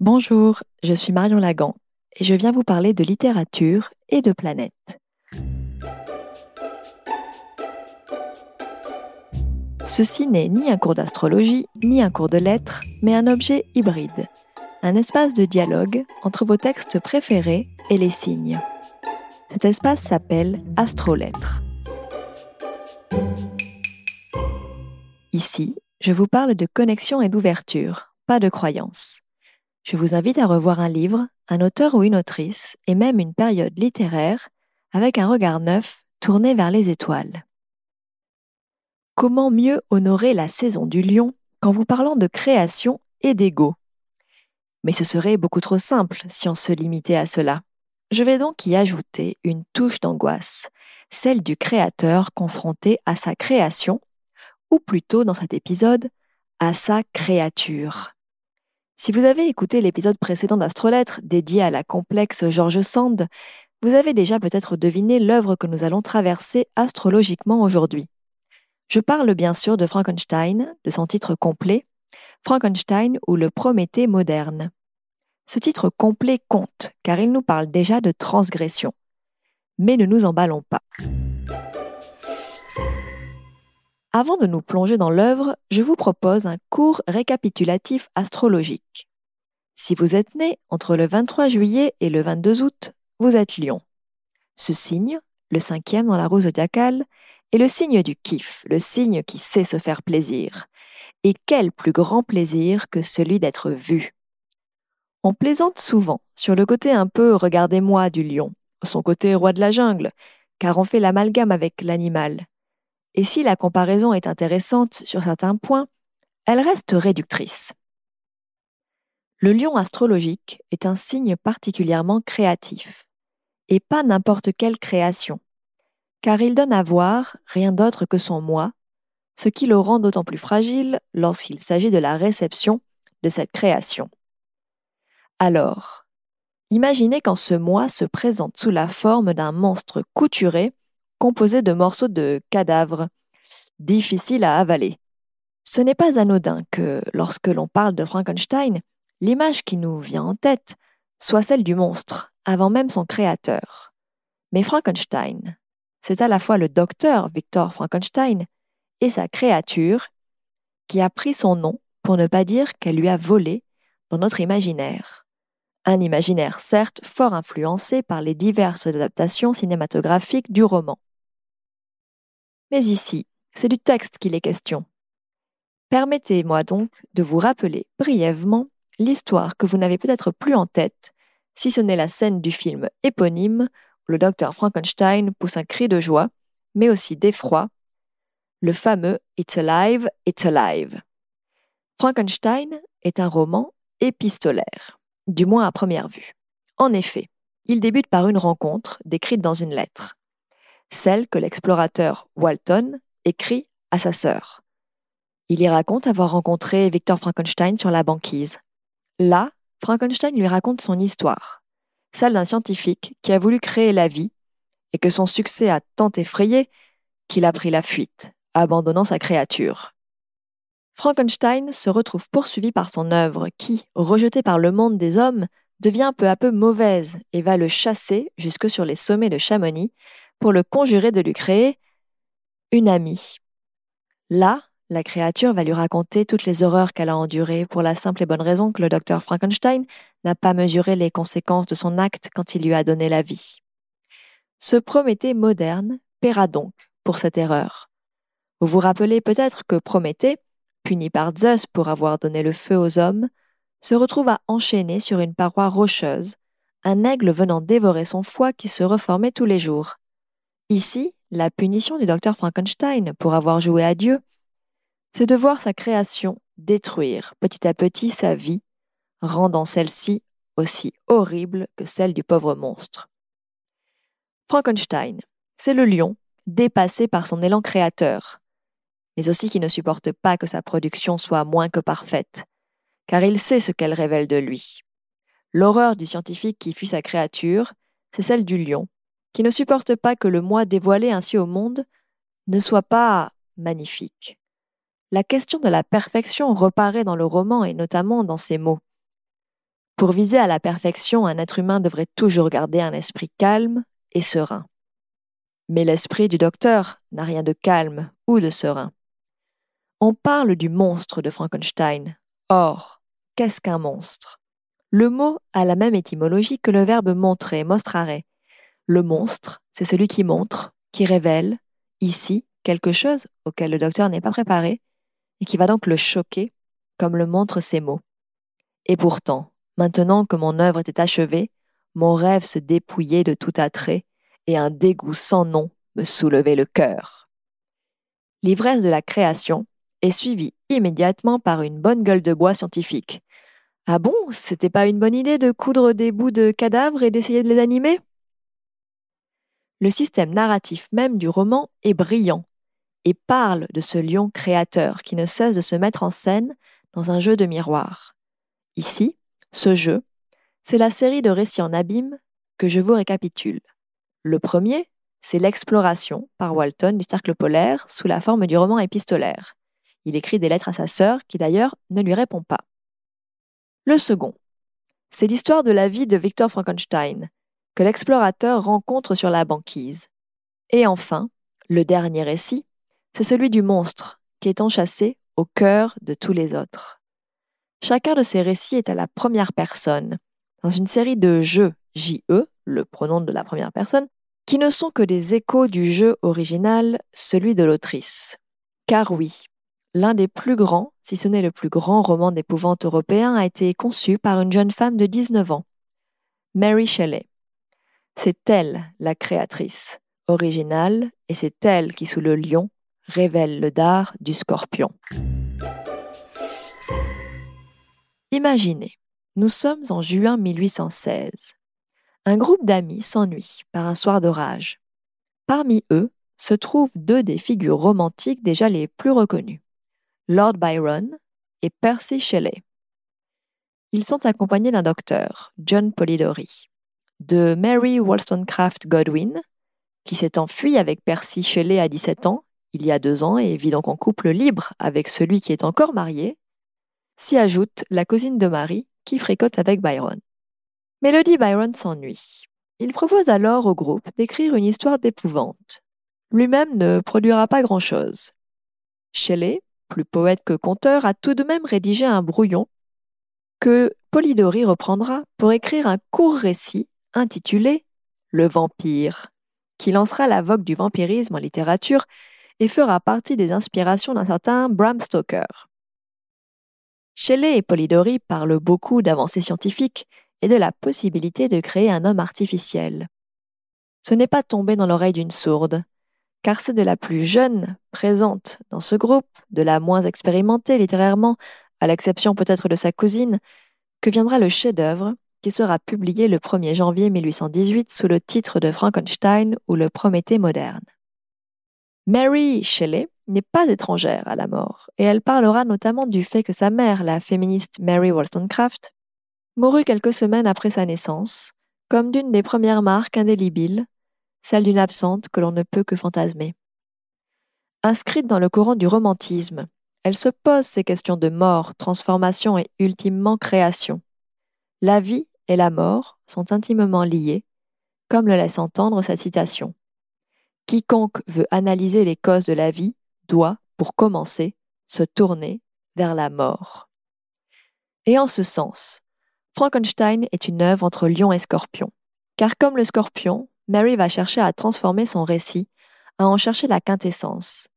Bonjour, je suis Marion Lagan et je viens vous parler de littérature et de planète. Ceci n'est ni un cours d'astrologie, ni un cours de lettres, mais un objet hybride, un espace de dialogue entre vos textes préférés et les signes. Cet espace s'appelle Astrolettres. Ici, je vous parle de connexion et d'ouverture, pas de croyance. Je vous invite à revoir un livre, un auteur ou une autrice, et même une période littéraire, avec un regard neuf tourné vers les étoiles. Comment mieux honorer la saison du lion qu'en vous parlant de création et d'ego? Mais ce serait beaucoup trop simple si on se limitait à cela. Je vais donc y ajouter une touche d'angoisse, celle du créateur confronté à sa création, ou plutôt dans cet épisode, à sa créature. Si vous avez écouté l'épisode précédent d'Astrolettre dédié à la complexe George Sand, vous avez déjà peut-être deviné l'œuvre que nous allons traverser astrologiquement aujourd'hui. Je parle bien sûr de Frankenstein, de son titre complet, Frankenstein ou le Prométhée moderne. Ce titre complet compte, car il nous parle déjà de transgression. Mais ne nous emballons pas. Avant de nous plonger dans l'œuvre, je vous propose un court récapitulatif astrologique. Si vous êtes né entre le 23 juillet et le 22 août, vous êtes lion. Ce signe, le cinquième dans la roue zodiacale, est le signe du kiff, le signe qui sait se faire plaisir. Et quel plus grand plaisir que celui d'être vu. On plaisante souvent sur le côté un peu regardez-moi du lion, son côté roi de la jungle, car on fait l'amalgame avec l'animal. Et si la comparaison est intéressante sur certains points, elle reste réductrice. Le lion astrologique est un signe particulièrement créatif, et pas n'importe quelle création car il donne à voir rien d'autre que son moi, ce qui le rend d'autant plus fragile lorsqu'il s'agit de la réception de cette création. Alors, imaginez quand ce moi se présente sous la forme d'un monstre couturé composé de morceaux de cadavres, difficiles à avaler. Ce n'est pas anodin que, lorsque l'on parle de Frankenstein, l'image qui nous vient en tête soit celle du monstre, avant même son créateur. Mais Frankenstein, c'est à la fois le docteur Victor Frankenstein et sa créature qui a pris son nom pour ne pas dire qu'elle lui a volé dans notre imaginaire. Un imaginaire certes fort influencé par les diverses adaptations cinématographiques du roman. Mais ici, c'est du texte qu'il est question. Permettez-moi donc de vous rappeler brièvement l'histoire que vous n'avez peut-être plus en tête, si ce n'est la scène du film éponyme le docteur Frankenstein pousse un cri de joie, mais aussi d'effroi, le fameux It's alive, it's alive. Frankenstein est un roman épistolaire, du moins à première vue. En effet, il débute par une rencontre décrite dans une lettre, celle que l'explorateur Walton écrit à sa sœur. Il y raconte avoir rencontré Victor Frankenstein sur la banquise. Là, Frankenstein lui raconte son histoire, celle d'un scientifique qui a voulu créer la vie et que son succès a tant effrayé qu'il a pris la fuite, abandonnant sa créature. Frankenstein se retrouve poursuivi par son œuvre qui, rejetée par le monde des hommes, devient peu à peu mauvaise et va le chasser jusque sur les sommets de Chamonix pour le conjurer de lui créer une amie. Là, la créature va lui raconter toutes les horreurs qu'elle a endurées pour la simple et bonne raison que le docteur Frankenstein n'a pas mesuré les conséquences de son acte quand il lui a donné la vie. Ce Prométhée moderne paiera donc pour cette erreur. Vous vous rappelez peut-être que Prométhée, puni par Zeus pour avoir donné le feu aux hommes, se retrouva enchaîné sur une paroi rocheuse, un aigle venant dévorer son foie qui se reformait tous les jours. Ici, la punition du docteur Frankenstein pour avoir joué à Dieu c'est de voir sa création détruire petit à petit sa vie, rendant celle-ci aussi horrible que celle du pauvre monstre. Frankenstein, c'est le lion, dépassé par son élan créateur, mais aussi qui ne supporte pas que sa production soit moins que parfaite, car il sait ce qu'elle révèle de lui. L'horreur du scientifique qui fut sa créature, c'est celle du lion, qui ne supporte pas que le moi dévoilé ainsi au monde ne soit pas magnifique. La question de la perfection reparaît dans le roman et notamment dans ces mots. Pour viser à la perfection, un être humain devrait toujours garder un esprit calme et serein. Mais l'esprit du docteur n'a rien de calme ou de serein. On parle du monstre de Frankenstein. Or, qu'est-ce qu'un monstre? Le mot a la même étymologie que le verbe montrer, mostrare. Le monstre, c'est celui qui montre, qui révèle, ici, quelque chose auquel le docteur n'est pas préparé, et qui va donc le choquer, comme le montrent ces mots. Et pourtant, maintenant que mon œuvre était achevée, mon rêve se dépouillait de tout attrait, et un dégoût sans nom me soulevait le cœur. L'ivresse de la création, est suivi immédiatement par une bonne gueule de bois scientifique. Ah bon, c'était pas une bonne idée de coudre des bouts de cadavres et d'essayer de les animer? Le système narratif même du roman est brillant et parle de ce lion créateur qui ne cesse de se mettre en scène dans un jeu de miroir. Ici, ce jeu, c'est la série de récits en abîme que je vous récapitule. Le premier, c'est l'exploration par Walton du cercle polaire sous la forme du roman épistolaire. Il écrit des lettres à sa sœur, qui d'ailleurs ne lui répond pas. Le second, c'est l'histoire de la vie de Victor Frankenstein, que l'explorateur rencontre sur la banquise. Et enfin, le dernier récit, c'est celui du monstre, qui est enchâssé au cœur de tous les autres. Chacun de ces récits est à la première personne, dans une série de jeux JE, le pronom de la première personne, qui ne sont que des échos du jeu original, celui de l'autrice. Car oui, L'un des plus grands, si ce n'est le plus grand roman d'épouvante européen, a été conçu par une jeune femme de 19 ans, Mary Shelley. C'est elle la créatrice originale et c'est elle qui, sous le lion, révèle le dard du scorpion. Imaginez, nous sommes en juin 1816. Un groupe d'amis s'ennuie par un soir d'orage. Parmi eux se trouvent deux des figures romantiques déjà les plus reconnues. Lord Byron et Percy Shelley. Ils sont accompagnés d'un docteur, John Polidori, de Mary Wollstonecraft Godwin, qui s'est enfuie avec Percy Shelley à 17 ans, il y a deux ans, et vit donc en couple libre avec celui qui est encore marié, s'y ajoute la cousine de Mary, qui fréquente avec Byron. Melody Byron s'ennuie. Il propose alors au groupe d'écrire une histoire d'épouvante. Lui-même ne produira pas grand-chose. Shelley, plus poète que conteur, a tout de même rédigé un brouillon que Polidori reprendra pour écrire un court récit intitulé Le vampire, qui lancera la vogue du vampirisme en littérature et fera partie des inspirations d'un certain Bram Stoker. Shelley et Polidori parlent beaucoup d'avancées scientifiques et de la possibilité de créer un homme artificiel. Ce n'est pas tombé dans l'oreille d'une sourde, car c'est de la plus jeune présente dans ce groupe, de la moins expérimentée littérairement, à l'exception peut-être de sa cousine, que viendra le chef-d'œuvre sera publié le 1er janvier 1818 sous le titre de Frankenstein ou le Prométhée moderne. Mary Shelley n'est pas étrangère à la mort, et elle parlera notamment du fait que sa mère, la féministe Mary Wollstonecraft, mourut quelques semaines après sa naissance, comme d'une des premières marques indélébiles celle d'une absente que l'on ne peut que fantasmer. Inscrite dans le courant du romantisme, elle se pose ces questions de mort, transformation et ultimement création. La vie et la mort sont intimement liées, comme le laisse entendre sa citation. Quiconque veut analyser les causes de la vie doit, pour commencer, se tourner vers la mort. Et en ce sens, Frankenstein est une œuvre entre lion et scorpion, car comme le scorpion, Mary va chercher à transformer son récit, à en chercher la quintessence.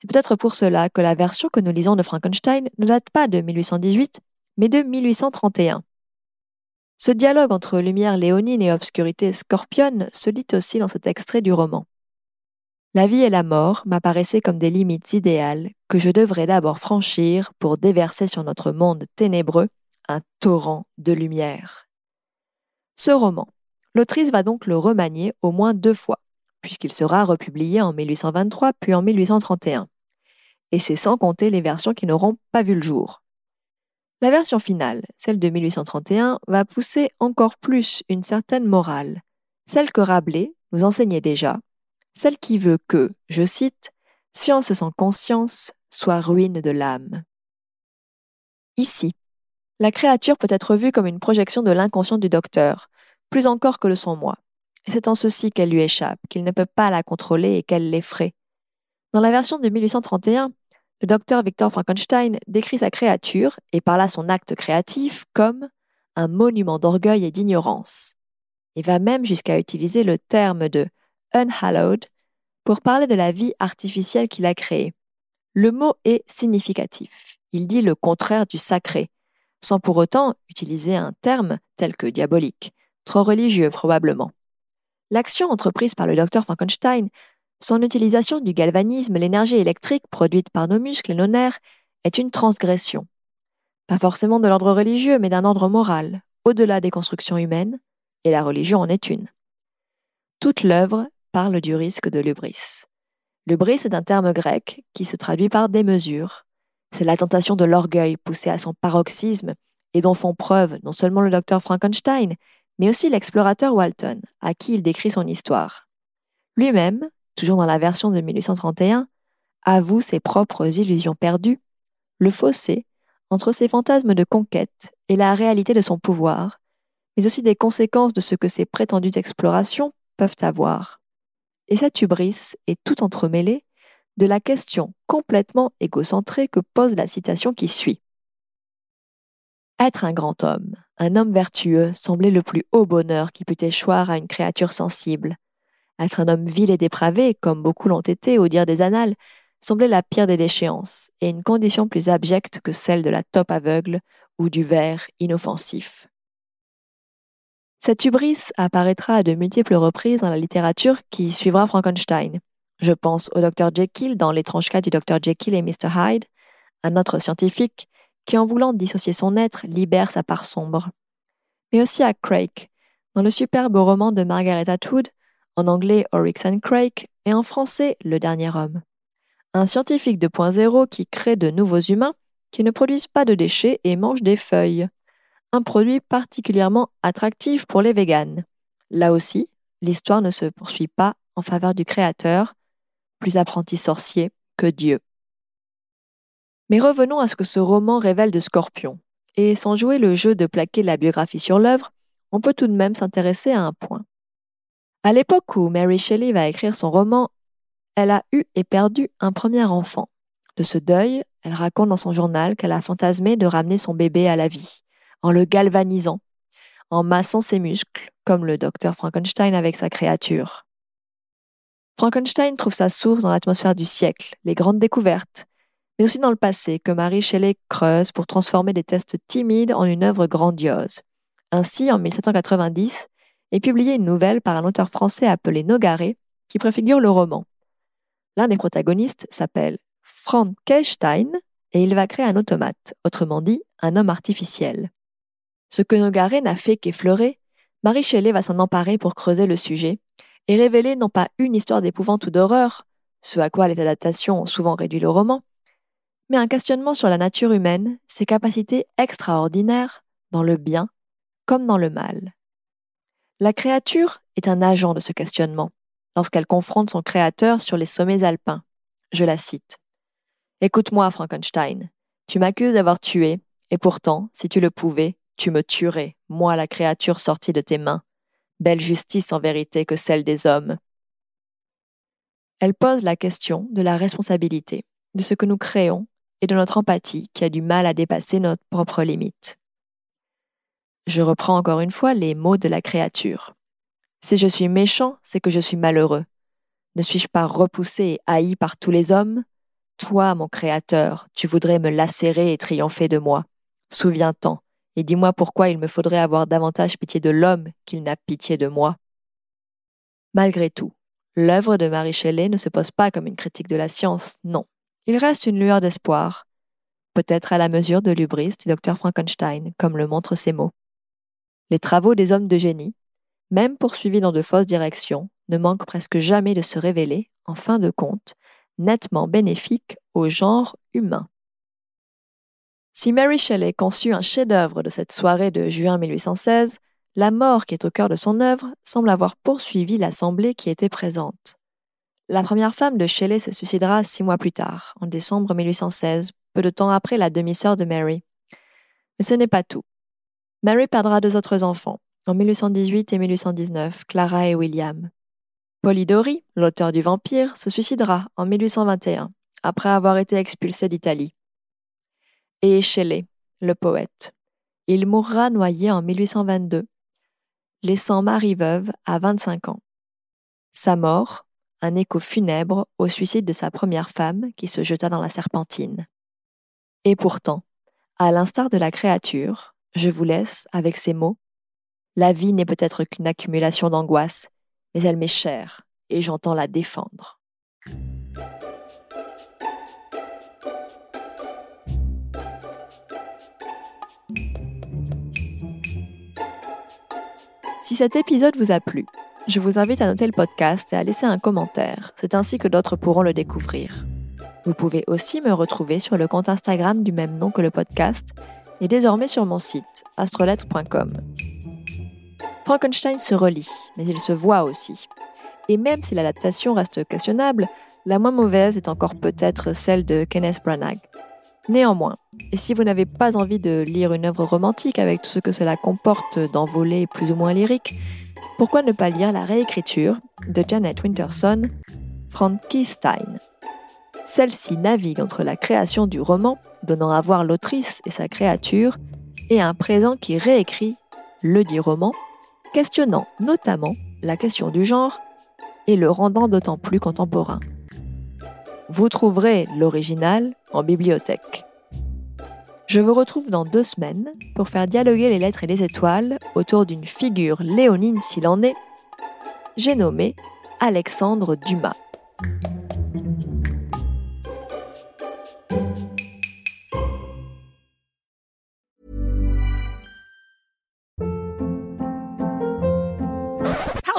C'est peut-être pour cela que la version que nous lisons de Frankenstein ne date pas de 1818, mais de 1831. Ce dialogue entre lumière léonine et obscurité scorpionne se lit aussi dans cet extrait du roman. La vie et la mort m'apparaissaient comme des limites idéales que je devrais d'abord franchir pour déverser sur notre monde ténébreux un torrent de lumière. Ce roman, l'autrice va donc le remanier au moins deux fois, puisqu'il sera republié en 1823 puis en 1831. Et c'est sans compter les versions qui n'auront pas vu le jour. La version finale, celle de 1831, va pousser encore plus une certaine morale, celle que Rabelais nous enseignait déjà, celle qui veut que, je cite, Science sans conscience soit ruine de l'âme. Ici, la créature peut être vue comme une projection de l'inconscient du docteur, plus encore que le son moi. Et c'est en ceci qu'elle lui échappe, qu'il ne peut pas la contrôler et qu'elle l'effraie. Dans la version de 1831, le docteur Victor Frankenstein décrit sa créature, et par là son acte créatif, comme un monument d'orgueil et d'ignorance. Il va même jusqu'à utiliser le terme de unhallowed pour parler de la vie artificielle qu'il a créée. Le mot est significatif. Il dit le contraire du sacré, sans pour autant utiliser un terme tel que diabolique, trop religieux probablement. L'action entreprise par le docteur Frankenstein, son utilisation du galvanisme, l'énergie électrique produite par nos muscles et nos nerfs, est une transgression. Pas forcément de l'ordre religieux, mais d'un ordre moral, au-delà des constructions humaines, et la religion en est une. Toute l'œuvre parle du risque de l'ubris. L'ubris est un terme grec qui se traduit par démesure. C'est la tentation de l'orgueil poussé à son paroxysme et dont font preuve non seulement le docteur Frankenstein, mais aussi l'explorateur Walton, à qui il décrit son histoire. Lui-même, toujours dans la version de 1831, avoue ses propres illusions perdues, le fossé entre ses fantasmes de conquête et la réalité de son pouvoir, mais aussi des conséquences de ce que ces prétendues explorations peuvent avoir. Et cette hubris est tout entremêlée de la question complètement égocentrée que pose la citation qui suit. Être un grand homme, un homme vertueux, semblait le plus haut bonheur qui pût échoir à une créature sensible. Être un homme vil et dépravé, comme beaucoup l'ont été au dire des annales, semblait la pire des déchéances, et une condition plus abjecte que celle de la taupe aveugle ou du ver inoffensif. Cette hubris apparaîtra à de multiples reprises dans la littérature qui suivra Frankenstein. Je pense au Dr Jekyll dans l'étrange cas du Dr Jekyll et Mr Hyde, un autre scientifique qui, en voulant dissocier son être, libère sa part sombre. Mais aussi à Craik, dans le superbe roman de Margaret Atwood, en anglais Oryx and Crake et en français Le Dernier Homme. Un scientifique de point zéro qui crée de nouveaux humains qui ne produisent pas de déchets et mangent des feuilles. Un produit particulièrement attractif pour les véganes. Là aussi, l'histoire ne se poursuit pas en faveur du créateur, plus apprenti sorcier que Dieu. Mais revenons à ce que ce roman révèle de Scorpion. Et sans jouer le jeu de plaquer la biographie sur l'œuvre, on peut tout de même s'intéresser à un point. À l'époque où Mary Shelley va écrire son roman, elle a eu et perdu un premier enfant. De ce deuil, elle raconte dans son journal qu'elle a fantasmé de ramener son bébé à la vie, en le galvanisant, en massant ses muscles, comme le docteur Frankenstein avec sa créature. Frankenstein trouve sa source dans l'atmosphère du siècle, les grandes découvertes, mais aussi dans le passé que Marie Shelley creuse pour transformer des tests timides en une œuvre grandiose. Ainsi, en 1790, est publiée une nouvelle par un auteur français appelé Nogaret qui préfigure le roman. L'un des protagonistes s'appelle Frankenstein et il va créer un automate, autrement dit un homme artificiel. Ce que Nogaret n'a fait qu'effleurer, Marie Shelley va s'en emparer pour creuser le sujet et révéler non pas une histoire d'épouvante ou d'horreur, ce à quoi les adaptations ont souvent réduit le roman, mais un questionnement sur la nature humaine, ses capacités extraordinaires, dans le bien comme dans le mal. La créature est un agent de ce questionnement, lorsqu'elle confronte son créateur sur les sommets alpins. Je la cite. Écoute-moi, Frankenstein, tu m'accuses d'avoir tué, et pourtant, si tu le pouvais, tu me tuerais, moi la créature sortie de tes mains. Belle justice en vérité que celle des hommes. Elle pose la question de la responsabilité, de ce que nous créons et de notre empathie qui a du mal à dépasser notre propre limite. Je reprends encore une fois les mots de la créature. Si je suis méchant, c'est que je suis malheureux. Ne suis-je pas repoussé et haï par tous les hommes? Toi, mon Créateur, tu voudrais me lacérer et triompher de moi. Souviens-t'en, et dis-moi pourquoi il me faudrait avoir davantage pitié de l'homme qu'il n'a pitié de moi. Malgré tout, l'œuvre de Marie Shelley ne se pose pas comme une critique de la science, non. il reste une lueur d'espoir, peut-être à la mesure de l'ubris du docteur Frankenstein, comme le montrent ces mots. Les travaux des hommes de génie, même poursuivis dans de fausses directions, ne manquent presque jamais de se révéler, en fin de compte, nettement bénéfiques au genre humain. Si Mary Shelley conçut un chef-d'œuvre de cette soirée de juin 1816, la mort qui est au cœur de son œuvre semble avoir poursuivi l'assemblée qui était présente. La première femme de Shelley se suicidera six mois plus tard, en décembre 1816, peu de temps après la demi-sœur de Mary. Mais ce n'est pas tout. Mary perdra deux autres enfants, en 1818 et 1819, Clara et William. Polidori, l'auteur du Vampire, se suicidera en 1821, après avoir été expulsé d'Italie. Et Shelley, le poète. Il mourra noyé en 1822, laissant Marie veuve à 25 ans. Sa mort, un écho funèbre au suicide de sa première femme qui se jeta dans la serpentine. Et pourtant, à l'instar de la créature, je vous laisse avec ces mots. La vie n'est peut-être qu'une accumulation d'angoisses, mais elle m'est chère et j'entends la défendre. Si cet épisode vous a plu, je vous invite à noter le podcast et à laisser un commentaire. C'est ainsi que d'autres pourront le découvrir. Vous pouvez aussi me retrouver sur le compte Instagram du même nom que le podcast et désormais sur mon site astrolettre.com. Frankenstein se relit, mais il se voit aussi. Et même si l'adaptation reste questionnable, la moins mauvaise est encore peut-être celle de Kenneth Branagh. Néanmoins, et si vous n'avez pas envie de lire une œuvre romantique avec tout ce que cela comporte d'envolées plus ou moins lyriques, pourquoi ne pas lire la réécriture de Janet Winterson, Frankenstein? Celle-ci navigue entre la création du roman, donnant à voir l'autrice et sa créature, et un présent qui réécrit le dit roman, questionnant notamment la question du genre et le rendant d'autant plus contemporain. Vous trouverez l'original en bibliothèque. Je vous retrouve dans deux semaines pour faire dialoguer les lettres et les étoiles autour d'une figure léonine s'il en est. J'ai nommé Alexandre Dumas.